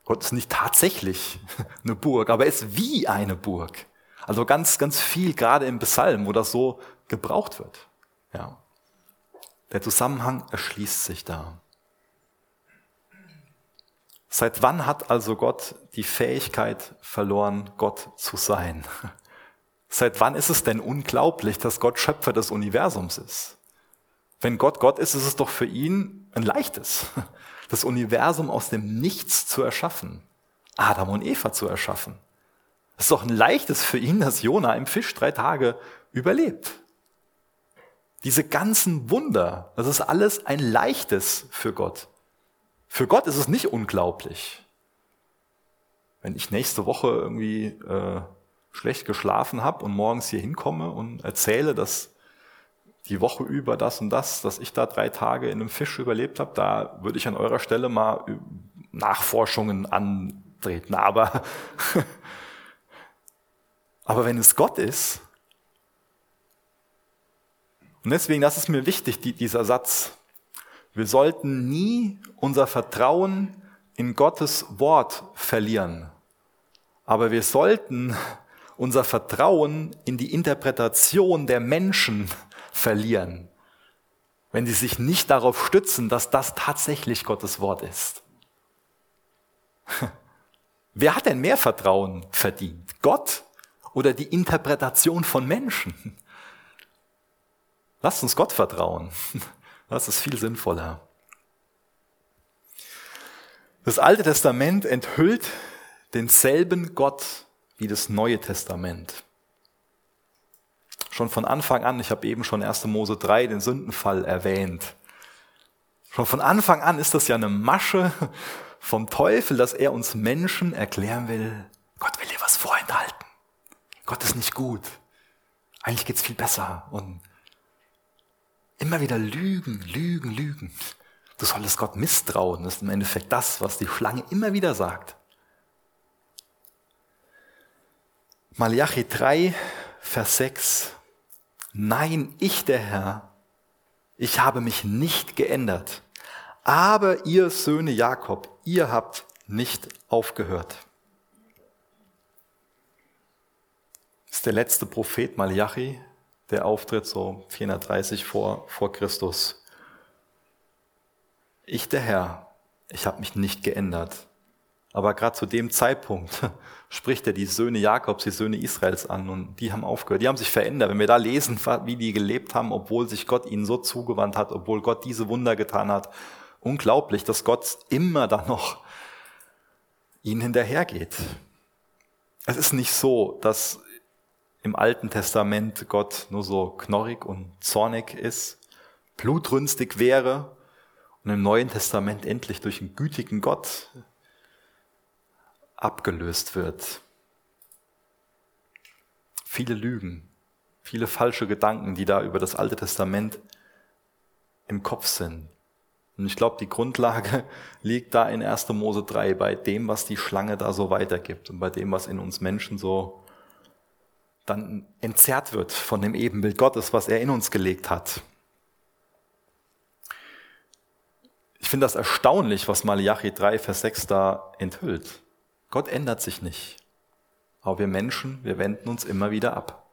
Gott ist nicht tatsächlich eine Burg, aber er ist wie eine Burg. Also ganz, ganz viel, gerade im Psalm, wo das so gebraucht wird. Ja. Der Zusammenhang erschließt sich da. Seit wann hat also Gott die Fähigkeit verloren, Gott zu sein? Seit wann ist es denn unglaublich, dass Gott Schöpfer des Universums ist? Wenn Gott Gott ist, ist es doch für ihn ein leichtes, das Universum aus dem Nichts zu erschaffen, Adam und Eva zu erschaffen. Es ist doch ein leichtes für ihn, dass Jona im Fisch drei Tage überlebt. Diese ganzen Wunder, das ist alles ein leichtes für Gott. Für Gott ist es nicht unglaublich. Wenn ich nächste Woche irgendwie äh, schlecht geschlafen habe und morgens hier hinkomme und erzähle, dass die Woche über das und das, dass ich da drei Tage in einem Fisch überlebt habe, da würde ich an eurer Stelle mal Nachforschungen antreten. Aber, aber wenn es Gott ist, und deswegen, das ist mir wichtig, die, dieser Satz, wir sollten nie unser Vertrauen in Gottes Wort verlieren. Aber wir sollten unser Vertrauen in die Interpretation der Menschen verlieren, wenn sie sich nicht darauf stützen, dass das tatsächlich Gottes Wort ist. Wer hat denn mehr Vertrauen verdient? Gott oder die Interpretation von Menschen? Lasst uns Gott vertrauen. Das ist viel sinnvoller. Das Alte Testament enthüllt denselben Gott wie das Neue Testament. Schon von Anfang an, ich habe eben schon 1. Mose 3 den Sündenfall erwähnt. Schon von Anfang an ist das ja eine Masche vom Teufel, dass er uns Menschen erklären will, Gott will dir was vorenthalten. Gott ist nicht gut. Eigentlich geht's viel besser. Und Immer wieder lügen, lügen, lügen. Du solltest Gott misstrauen. Das ist im Endeffekt das, was die Schlange immer wieder sagt. Malachi 3, Vers 6. Nein, ich der Herr, ich habe mich nicht geändert. Aber ihr Söhne Jakob, ihr habt nicht aufgehört. Das ist der letzte Prophet Malachi, der auftritt, so 430 vor, vor Christus. Ich, der Herr, ich habe mich nicht geändert. Aber gerade zu dem Zeitpunkt spricht er die Söhne Jakobs, die Söhne Israels an und die haben aufgehört. Die haben sich verändert. Wenn wir da lesen, wie die gelebt haben, obwohl sich Gott ihnen so zugewandt hat, obwohl Gott diese Wunder getan hat, unglaublich, dass Gott immer da noch ihnen hinterhergeht. Es ist nicht so, dass im Alten Testament Gott nur so knorrig und zornig ist, blutrünstig wäre und im Neuen Testament endlich durch einen gütigen Gott abgelöst wird. Viele Lügen, viele falsche Gedanken, die da über das Alte Testament im Kopf sind. Und ich glaube, die Grundlage liegt da in 1. Mose 3, bei dem, was die Schlange da so weitergibt und bei dem, was in uns Menschen so dann entzerrt wird von dem Ebenbild Gottes, was er in uns gelegt hat. Ich finde das erstaunlich, was Malachi 3, Vers 6 da enthüllt. Gott ändert sich nicht. Aber wir Menschen, wir wenden uns immer wieder ab.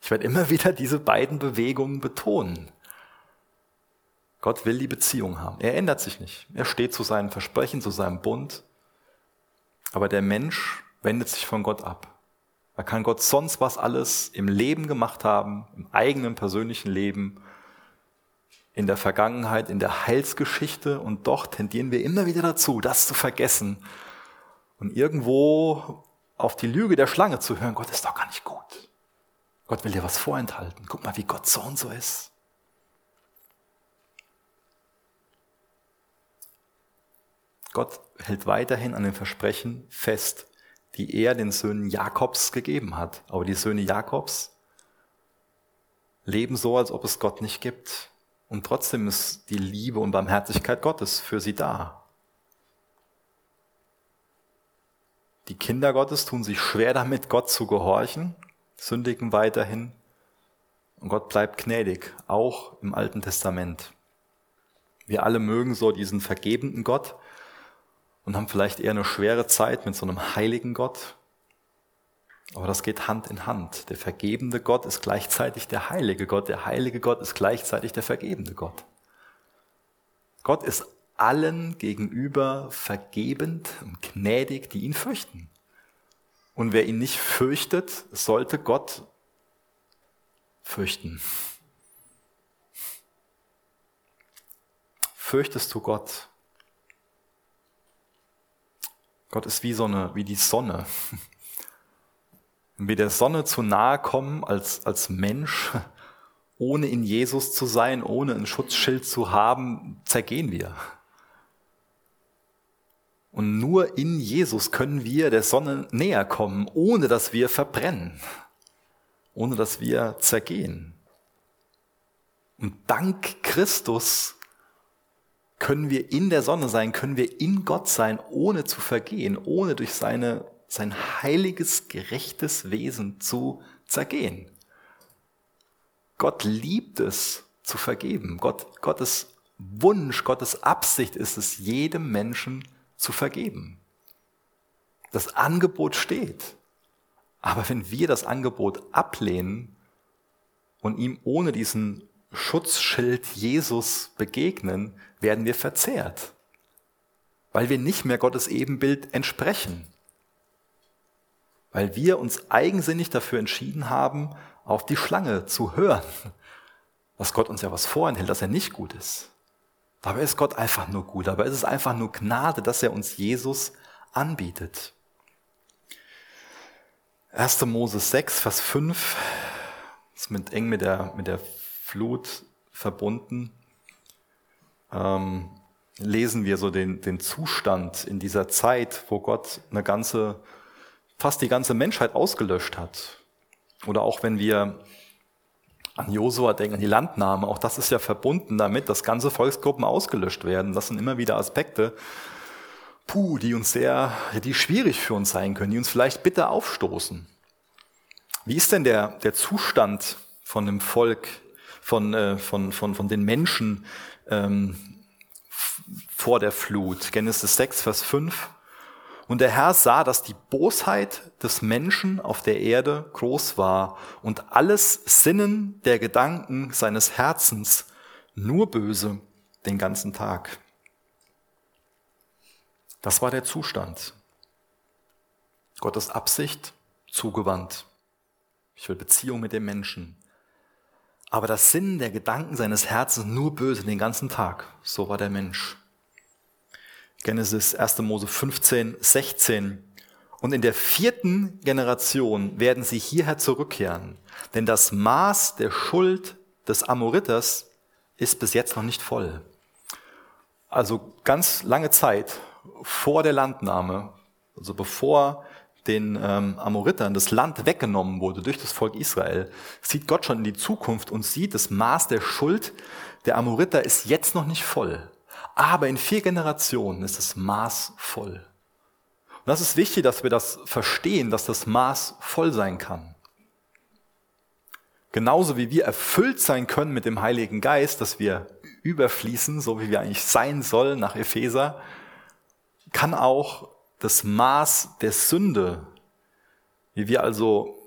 Ich werde immer wieder diese beiden Bewegungen betonen. Gott will die Beziehung haben. Er ändert sich nicht. Er steht zu seinen Versprechen, zu seinem Bund. Aber der Mensch wendet sich von Gott ab. Da kann Gott sonst was alles im Leben gemacht haben, im eigenen persönlichen Leben, in der Vergangenheit, in der Heilsgeschichte und doch tendieren wir immer wieder dazu, das zu vergessen und irgendwo auf die Lüge der Schlange zu hören, Gott ist doch gar nicht gut. Gott will dir was vorenthalten. Guck mal, wie Gott so und so ist. Gott hält weiterhin an den Versprechen fest, die er den Söhnen Jakobs gegeben hat. Aber die Söhne Jakobs leben so, als ob es Gott nicht gibt. Und trotzdem ist die Liebe und Barmherzigkeit Gottes für sie da. Die Kinder Gottes tun sich schwer damit, Gott zu gehorchen, sündigen weiterhin. Und Gott bleibt gnädig, auch im Alten Testament. Wir alle mögen so diesen vergebenden Gott, und haben vielleicht eher eine schwere Zeit mit so einem heiligen Gott. Aber das geht Hand in Hand. Der vergebende Gott ist gleichzeitig der heilige Gott. Der heilige Gott ist gleichzeitig der vergebende Gott. Gott ist allen gegenüber vergebend und gnädig, die ihn fürchten. Und wer ihn nicht fürchtet, sollte Gott fürchten. Fürchtest du Gott? Gott ist wie so eine, wie die Sonne. Wenn wir der Sonne zu nahe kommen als, als Mensch, ohne in Jesus zu sein, ohne ein Schutzschild zu haben, zergehen wir. Und nur in Jesus können wir der Sonne näher kommen, ohne dass wir verbrennen, ohne dass wir zergehen. Und dank Christus können wir in der Sonne sein, können wir in Gott sein, ohne zu vergehen, ohne durch seine, sein heiliges, gerechtes Wesen zu zergehen. Gott liebt es zu vergeben. Gott, Gottes Wunsch, Gottes Absicht ist es, jedem Menschen zu vergeben. Das Angebot steht. Aber wenn wir das Angebot ablehnen und ihm ohne diesen Schutzschild Jesus begegnen, werden wir verzehrt, weil wir nicht mehr Gottes Ebenbild entsprechen, weil wir uns eigensinnig dafür entschieden haben, auf die Schlange zu hören, dass Gott uns ja was vorenthält, dass er nicht gut ist. Dabei ist Gott einfach nur gut, dabei ist es einfach nur Gnade, dass er uns Jesus anbietet. 1. Mose 6, Vers 5, ist mit eng mit der, mit der Flut verbunden, ähm, lesen wir so den, den Zustand in dieser Zeit, wo Gott eine ganze, fast die ganze Menschheit ausgelöscht hat. Oder auch wenn wir an Josua denken, an die Landnahme, auch das ist ja verbunden damit, dass ganze Volksgruppen ausgelöscht werden. Das sind immer wieder Aspekte, puh, die uns sehr, die schwierig für uns sein können, die uns vielleicht bitter aufstoßen. Wie ist denn der, der Zustand von dem Volk von, äh, von, von, von den Menschen ähm, vor der Flut. Genesis 6, Vers 5. Und der Herr sah, dass die Bosheit des Menschen auf der Erde groß war und alles Sinnen der Gedanken seines Herzens nur böse den ganzen Tag. Das war der Zustand. Gottes Absicht zugewandt. Ich will Beziehung mit dem Menschen aber das Sinn der Gedanken seines Herzens nur böse den ganzen Tag. So war der Mensch. Genesis 1. Mose 15, 16. Und in der vierten Generation werden sie hierher zurückkehren, denn das Maß der Schuld des Amoriters ist bis jetzt noch nicht voll. Also ganz lange Zeit vor der Landnahme, also bevor den ähm, Amoritern das Land weggenommen wurde durch das Volk Israel, sieht Gott schon in die Zukunft und sieht, das Maß der Schuld der Amoriter ist jetzt noch nicht voll. Aber in vier Generationen ist das Maß voll. Und das ist wichtig, dass wir das verstehen, dass das Maß voll sein kann. Genauso wie wir erfüllt sein können mit dem Heiligen Geist, dass wir überfließen, so wie wir eigentlich sein sollen nach Epheser, kann auch das Maß der Sünde, wie wir also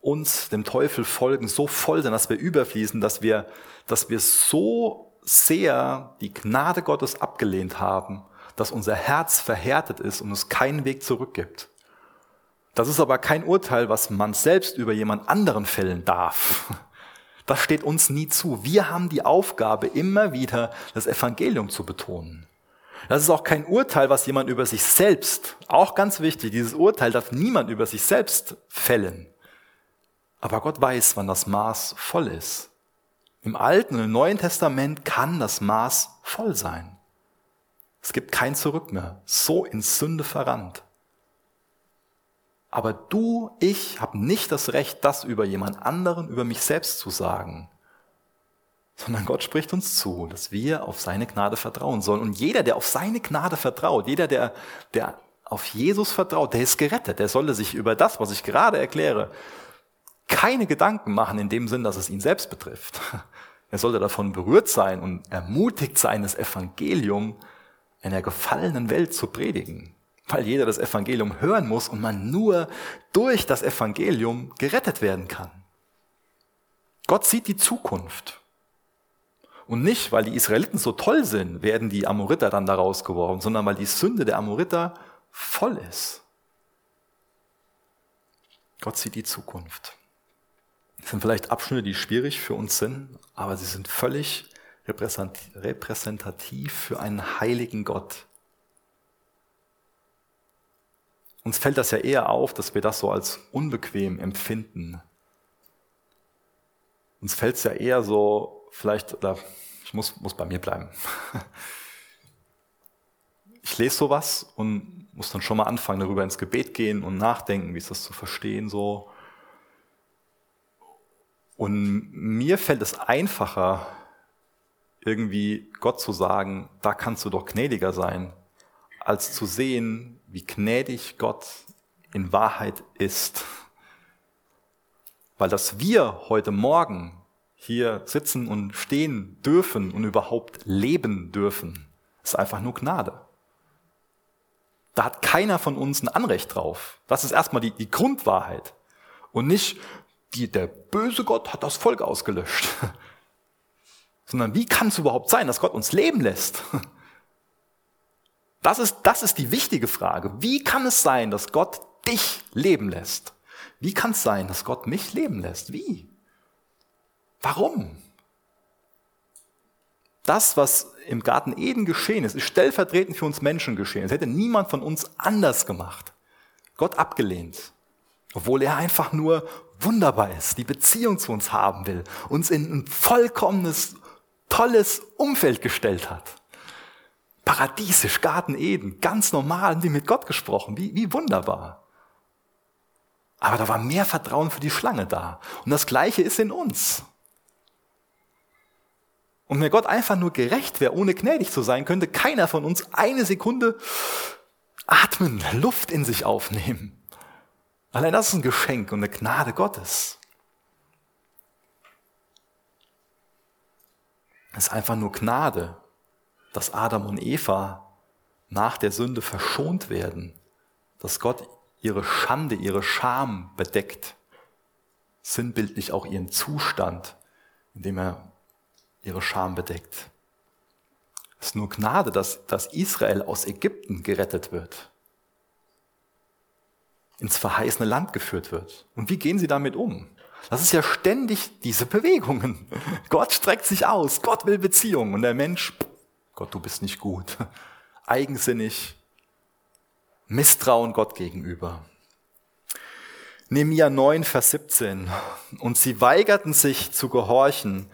uns dem Teufel folgen, so voll sein, dass wir überfließen, dass wir, dass wir so sehr die Gnade Gottes abgelehnt haben, dass unser Herz verhärtet ist und es keinen Weg zurück gibt. Das ist aber kein Urteil, was man selbst über jemand anderen fällen darf. Das steht uns nie zu. Wir haben die Aufgabe, immer wieder das Evangelium zu betonen. Das ist auch kein Urteil, was jemand über sich selbst, auch ganz wichtig, dieses Urteil darf niemand über sich selbst fällen. Aber Gott weiß, wann das Maß voll ist. Im Alten und im Neuen Testament kann das Maß voll sein. Es gibt kein Zurück mehr. So in Sünde verrannt. Aber du, ich habe nicht das Recht, das über jemand anderen, über mich selbst zu sagen sondern Gott spricht uns zu, dass wir auf seine Gnade vertrauen sollen. Und jeder, der auf seine Gnade vertraut, jeder, der, der auf Jesus vertraut, der ist gerettet. Der solle sich über das, was ich gerade erkläre, keine Gedanken machen in dem Sinn, dass es ihn selbst betrifft. Er sollte davon berührt sein und ermutigt sein, das Evangelium einer gefallenen Welt zu predigen. Weil jeder das Evangelium hören muss und man nur durch das Evangelium gerettet werden kann. Gott sieht die Zukunft. Und nicht, weil die Israeliten so toll sind, werden die Amoriter dann da rausgeworfen, sondern weil die Sünde der Amoriter voll ist. Gott sieht die Zukunft. Das sind vielleicht Abschnitte, die schwierig für uns sind, aber sie sind völlig repräsentativ für einen heiligen Gott. Uns fällt das ja eher auf, dass wir das so als unbequem empfinden. Uns fällt es ja eher so vielleicht, ich muss, muss bei mir bleiben. Ich lese sowas und muss dann schon mal anfangen, darüber ins Gebet gehen und nachdenken, wie ist das zu verstehen so. Und mir fällt es einfacher, irgendwie Gott zu sagen, da kannst du doch gnädiger sein, als zu sehen, wie gnädig Gott in Wahrheit ist. Weil dass wir heute Morgen hier sitzen und stehen dürfen und überhaupt leben dürfen, ist einfach nur Gnade. Da hat keiner von uns ein Anrecht drauf. Das ist erstmal die, die Grundwahrheit. Und nicht, die, der böse Gott hat das Volk ausgelöscht. Sondern wie kann es überhaupt sein, dass Gott uns leben lässt? Das ist, das ist die wichtige Frage. Wie kann es sein, dass Gott dich leben lässt? Wie kann es sein, dass Gott mich leben lässt? Wie? Warum? Das, was im Garten Eden geschehen ist, ist stellvertretend für uns Menschen geschehen. Es hätte niemand von uns anders gemacht. Gott abgelehnt. Obwohl er einfach nur wunderbar ist, die Beziehung zu uns haben will, uns in ein vollkommenes, tolles Umfeld gestellt hat. Paradiesisch, Garten Eden, ganz normal, haben die mit Gott gesprochen. Wie, wie wunderbar. Aber da war mehr Vertrauen für die Schlange da. Und das Gleiche ist in uns. Und wenn Gott einfach nur gerecht wäre, ohne gnädig zu sein, könnte keiner von uns eine Sekunde atmen, Luft in sich aufnehmen. Allein das ist ein Geschenk und eine Gnade Gottes. Es ist einfach nur Gnade, dass Adam und Eva nach der Sünde verschont werden, dass Gott ihre Schande, ihre Scham bedeckt, sinnbildlich auch ihren Zustand, indem er ihre Scham bedeckt. Es ist nur Gnade, dass, dass Israel aus Ägypten gerettet wird, ins verheißene Land geführt wird. Und wie gehen sie damit um? Das ist ja ständig diese Bewegungen. Gott streckt sich aus, Gott will Beziehung und der Mensch, Gott, du bist nicht gut, eigensinnig, Misstrauen Gott gegenüber. Nehemiah 9, Vers 17. Und sie weigerten sich zu gehorchen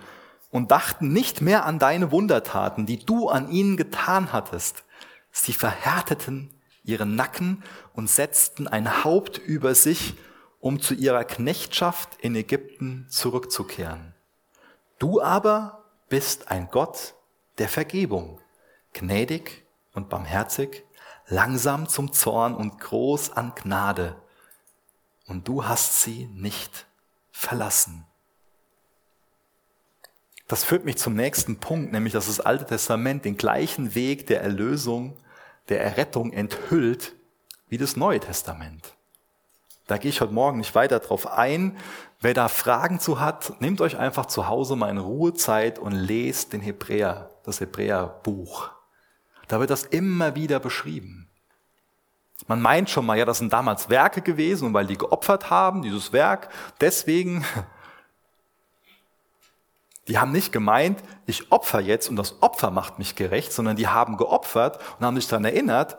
und dachten nicht mehr an deine Wundertaten, die du an ihnen getan hattest. Sie verhärteten ihren Nacken und setzten ein Haupt über sich, um zu ihrer Knechtschaft in Ägypten zurückzukehren. Du aber bist ein Gott der Vergebung, gnädig und barmherzig, langsam zum Zorn und groß an Gnade. Und du hast sie nicht verlassen. Das führt mich zum nächsten Punkt, nämlich dass das Alte Testament den gleichen Weg der Erlösung, der Errettung enthüllt wie das Neue Testament. Da gehe ich heute Morgen nicht weiter drauf ein. Wer da Fragen zu hat, nehmt euch einfach zu Hause mal in Ruhezeit und lest den Hebräer, das Hebräerbuch. Da wird das immer wieder beschrieben. Man meint schon mal, ja, das sind damals Werke gewesen und weil die geopfert haben, dieses Werk, deswegen die haben nicht gemeint, ich opfer jetzt und das Opfer macht mich gerecht, sondern die haben geopfert und haben sich daran erinnert,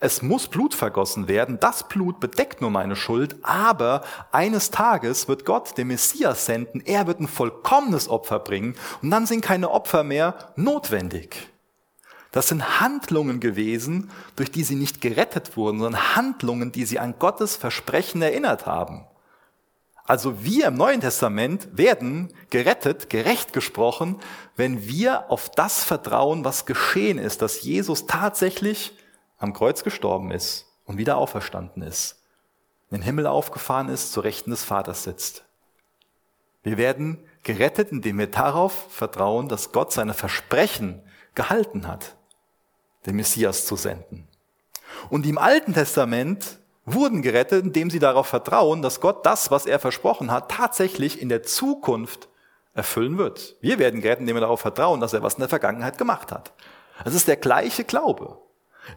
es muss Blut vergossen werden, das Blut bedeckt nur meine Schuld, aber eines Tages wird Gott den Messias senden, er wird ein vollkommenes Opfer bringen und dann sind keine Opfer mehr notwendig. Das sind Handlungen gewesen, durch die sie nicht gerettet wurden, sondern Handlungen, die sie an Gottes Versprechen erinnert haben. Also wir im Neuen Testament werden gerettet, gerecht gesprochen, wenn wir auf das vertrauen, was geschehen ist, dass Jesus tatsächlich am Kreuz gestorben ist und wieder auferstanden ist, in den Himmel aufgefahren ist, zu Rechten des Vaters sitzt. Wir werden gerettet, indem wir darauf vertrauen, dass Gott seine Versprechen gehalten hat, den Messias zu senden. Und im Alten Testament wurden gerettet, indem sie darauf vertrauen, dass Gott das, was er versprochen hat, tatsächlich in der Zukunft erfüllen wird. Wir werden gerettet, indem wir darauf vertrauen, dass er was in der Vergangenheit gemacht hat. Es ist der gleiche Glaube.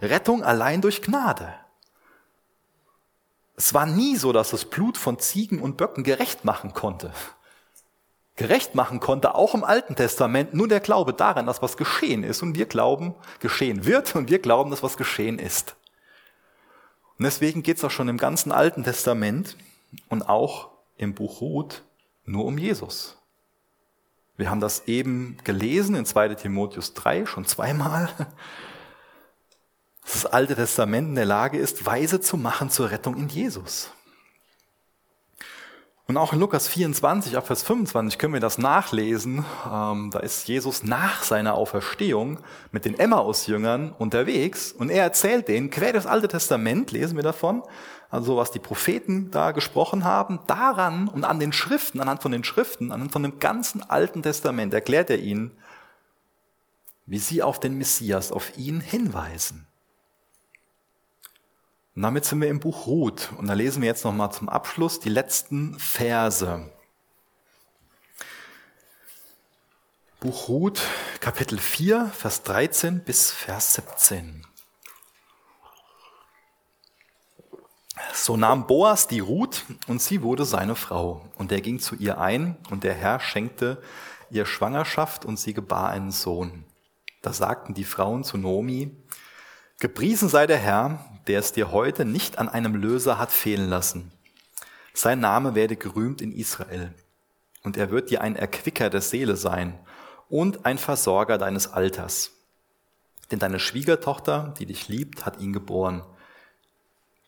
Rettung allein durch Gnade. Es war nie so, dass das Blut von Ziegen und Böcken gerecht machen konnte. Gerecht machen konnte auch im Alten Testament nur der Glaube daran, dass was geschehen ist und wir glauben, geschehen wird und wir glauben, dass was geschehen ist. Und deswegen geht es auch schon im ganzen Alten Testament und auch im Buch Ruth nur um Jesus. Wir haben das eben gelesen in 2 Timotheus 3 schon zweimal, dass das Alte Testament in der Lage ist, Weise zu machen zur Rettung in Jesus. Und auch in Lukas 24, ab Vers 25 können wir das nachlesen. Ähm, da ist Jesus nach seiner Auferstehung mit den Emmaus-Jüngern unterwegs und er erzählt denen, quer das Alte Testament, lesen wir davon, also was die Propheten da gesprochen haben, daran und an den Schriften, anhand von den Schriften, anhand von dem ganzen Alten Testament erklärt er ihnen, wie sie auf den Messias, auf ihn hinweisen. Und damit sind wir im Buch Ruth. Und da lesen wir jetzt nochmal zum Abschluss die letzten Verse. Buch Ruth, Kapitel 4, Vers 13 bis Vers 17. So nahm Boas die Ruth und sie wurde seine Frau. Und er ging zu ihr ein und der Herr schenkte ihr Schwangerschaft und sie gebar einen Sohn. Da sagten die Frauen zu Nomi, Gepriesen sei der Herr, der es dir heute nicht an einem Löser hat fehlen lassen. Sein Name werde gerühmt in Israel. Und er wird dir ein Erquicker der Seele sein und ein Versorger deines Alters. Denn deine Schwiegertochter, die dich liebt, hat ihn geboren,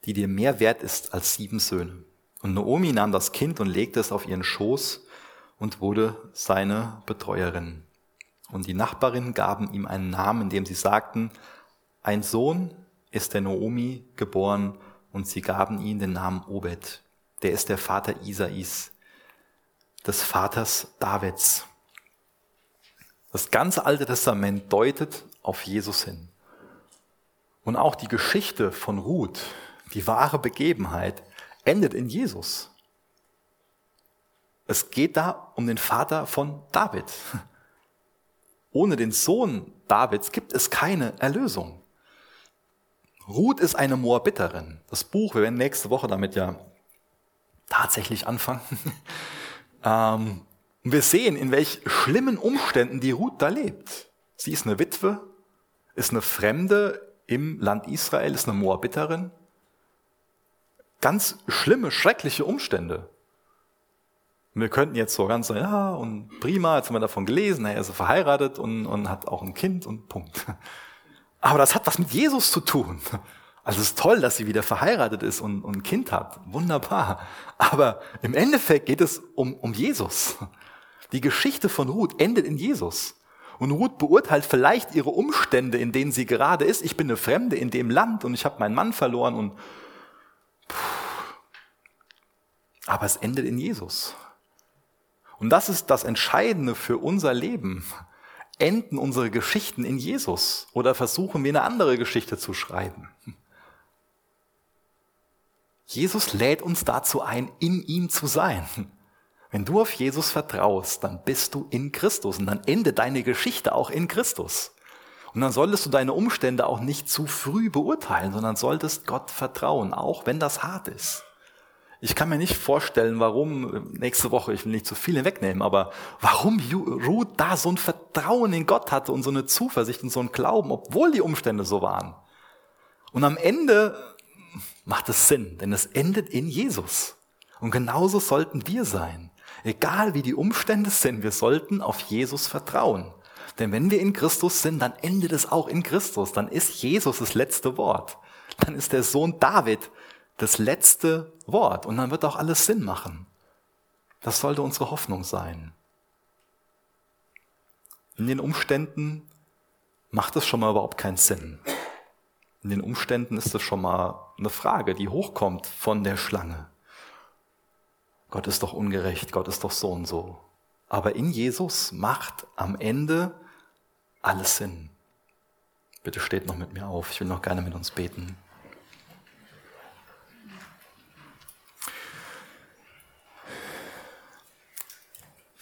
die dir mehr wert ist als sieben Söhne. Und Naomi nahm das Kind und legte es auf ihren Schoß und wurde seine Betreuerin. Und die Nachbarinnen gaben ihm einen Namen, indem sie sagten, ein Sohn ist der Naomi geboren und sie gaben ihm den Namen Obed. Der ist der Vater Isais, des Vaters Davids. Das ganze Alte Testament deutet auf Jesus hin. Und auch die Geschichte von Ruth, die wahre Begebenheit, endet in Jesus. Es geht da um den Vater von David. Ohne den Sohn Davids gibt es keine Erlösung. Ruth ist eine Moabiterin. Das Buch, wir werden nächste Woche damit ja tatsächlich anfangen. ähm, und wir sehen, in welch schlimmen Umständen die Ruth da lebt. Sie ist eine Witwe, ist eine Fremde im Land Israel, ist eine Moabiterin. Ganz schlimme, schreckliche Umstände. Und wir könnten jetzt so ganz sagen, ja, und prima, jetzt haben wir davon gelesen, er ist verheiratet und, und hat auch ein Kind und Punkt. Aber das hat was mit Jesus zu tun. Also es ist toll, dass sie wieder verheiratet ist und, und ein Kind hat. Wunderbar. Aber im Endeffekt geht es um, um Jesus. Die Geschichte von Ruth endet in Jesus. Und Ruth beurteilt vielleicht ihre Umstände, in denen sie gerade ist. Ich bin eine Fremde in dem Land und ich habe meinen Mann verloren und aber es endet in Jesus. Und das ist das Entscheidende für unser Leben. Enden unsere Geschichten in Jesus oder versuchen wir eine andere Geschichte zu schreiben? Jesus lädt uns dazu ein, in ihm zu sein. Wenn du auf Jesus vertraust, dann bist du in Christus und dann endet deine Geschichte auch in Christus. Und dann solltest du deine Umstände auch nicht zu früh beurteilen, sondern solltest Gott vertrauen, auch wenn das hart ist. Ich kann mir nicht vorstellen, warum, nächste Woche, ich will nicht zu viele wegnehmen, aber warum Ruth da so ein Vertrauen in Gott hatte und so eine Zuversicht und so ein Glauben, obwohl die Umstände so waren. Und am Ende macht es Sinn, denn es endet in Jesus. Und genauso sollten wir sein. Egal wie die Umstände sind, wir sollten auf Jesus vertrauen. Denn wenn wir in Christus sind, dann endet es auch in Christus. Dann ist Jesus das letzte Wort. Dann ist der Sohn David das letzte Wort. Und dann wird auch alles Sinn machen. Das sollte unsere Hoffnung sein. In den Umständen macht es schon mal überhaupt keinen Sinn. In den Umständen ist es schon mal eine Frage, die hochkommt von der Schlange. Gott ist doch ungerecht, Gott ist doch so und so. Aber in Jesus macht am Ende alles Sinn. Bitte steht noch mit mir auf, ich will noch gerne mit uns beten.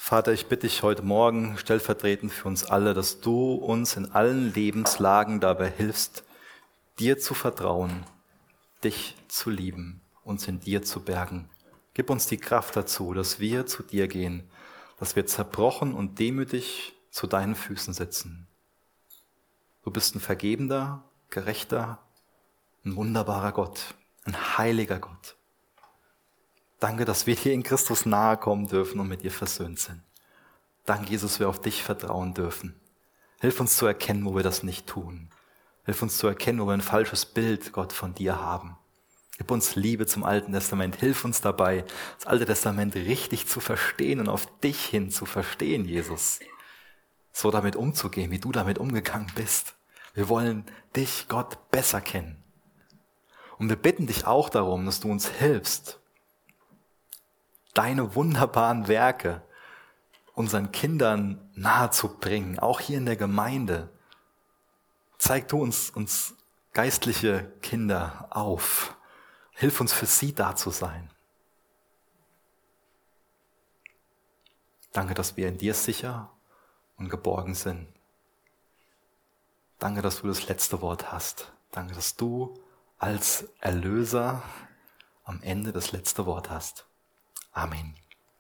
Vater, ich bitte dich heute Morgen stellvertretend für uns alle, dass du uns in allen Lebenslagen dabei hilfst, dir zu vertrauen, dich zu lieben, uns in dir zu bergen. Gib uns die Kraft dazu, dass wir zu dir gehen, dass wir zerbrochen und demütig zu deinen Füßen sitzen. Du bist ein vergebender, gerechter, ein wunderbarer Gott, ein heiliger Gott. Danke, dass wir dir in Christus nahe kommen dürfen und mit dir versöhnt sind. Danke, Jesus, wir auf dich vertrauen dürfen. Hilf uns zu erkennen, wo wir das nicht tun. Hilf uns zu erkennen, wo wir ein falsches Bild, Gott, von dir haben. Gib uns Liebe zum Alten Testament. Hilf uns dabei, das Alte Testament richtig zu verstehen und auf dich hin zu verstehen, Jesus. So damit umzugehen, wie du damit umgegangen bist. Wir wollen dich, Gott, besser kennen. Und wir bitten dich auch darum, dass du uns hilfst, deine wunderbaren Werke unseren Kindern nahezubringen, auch hier in der Gemeinde. Zeig du uns, uns geistliche Kinder auf. Hilf uns für sie da zu sein. Danke, dass wir in dir sicher und geborgen sind. Danke, dass du das letzte Wort hast. Danke, dass du als Erlöser am Ende das letzte Wort hast. Amen.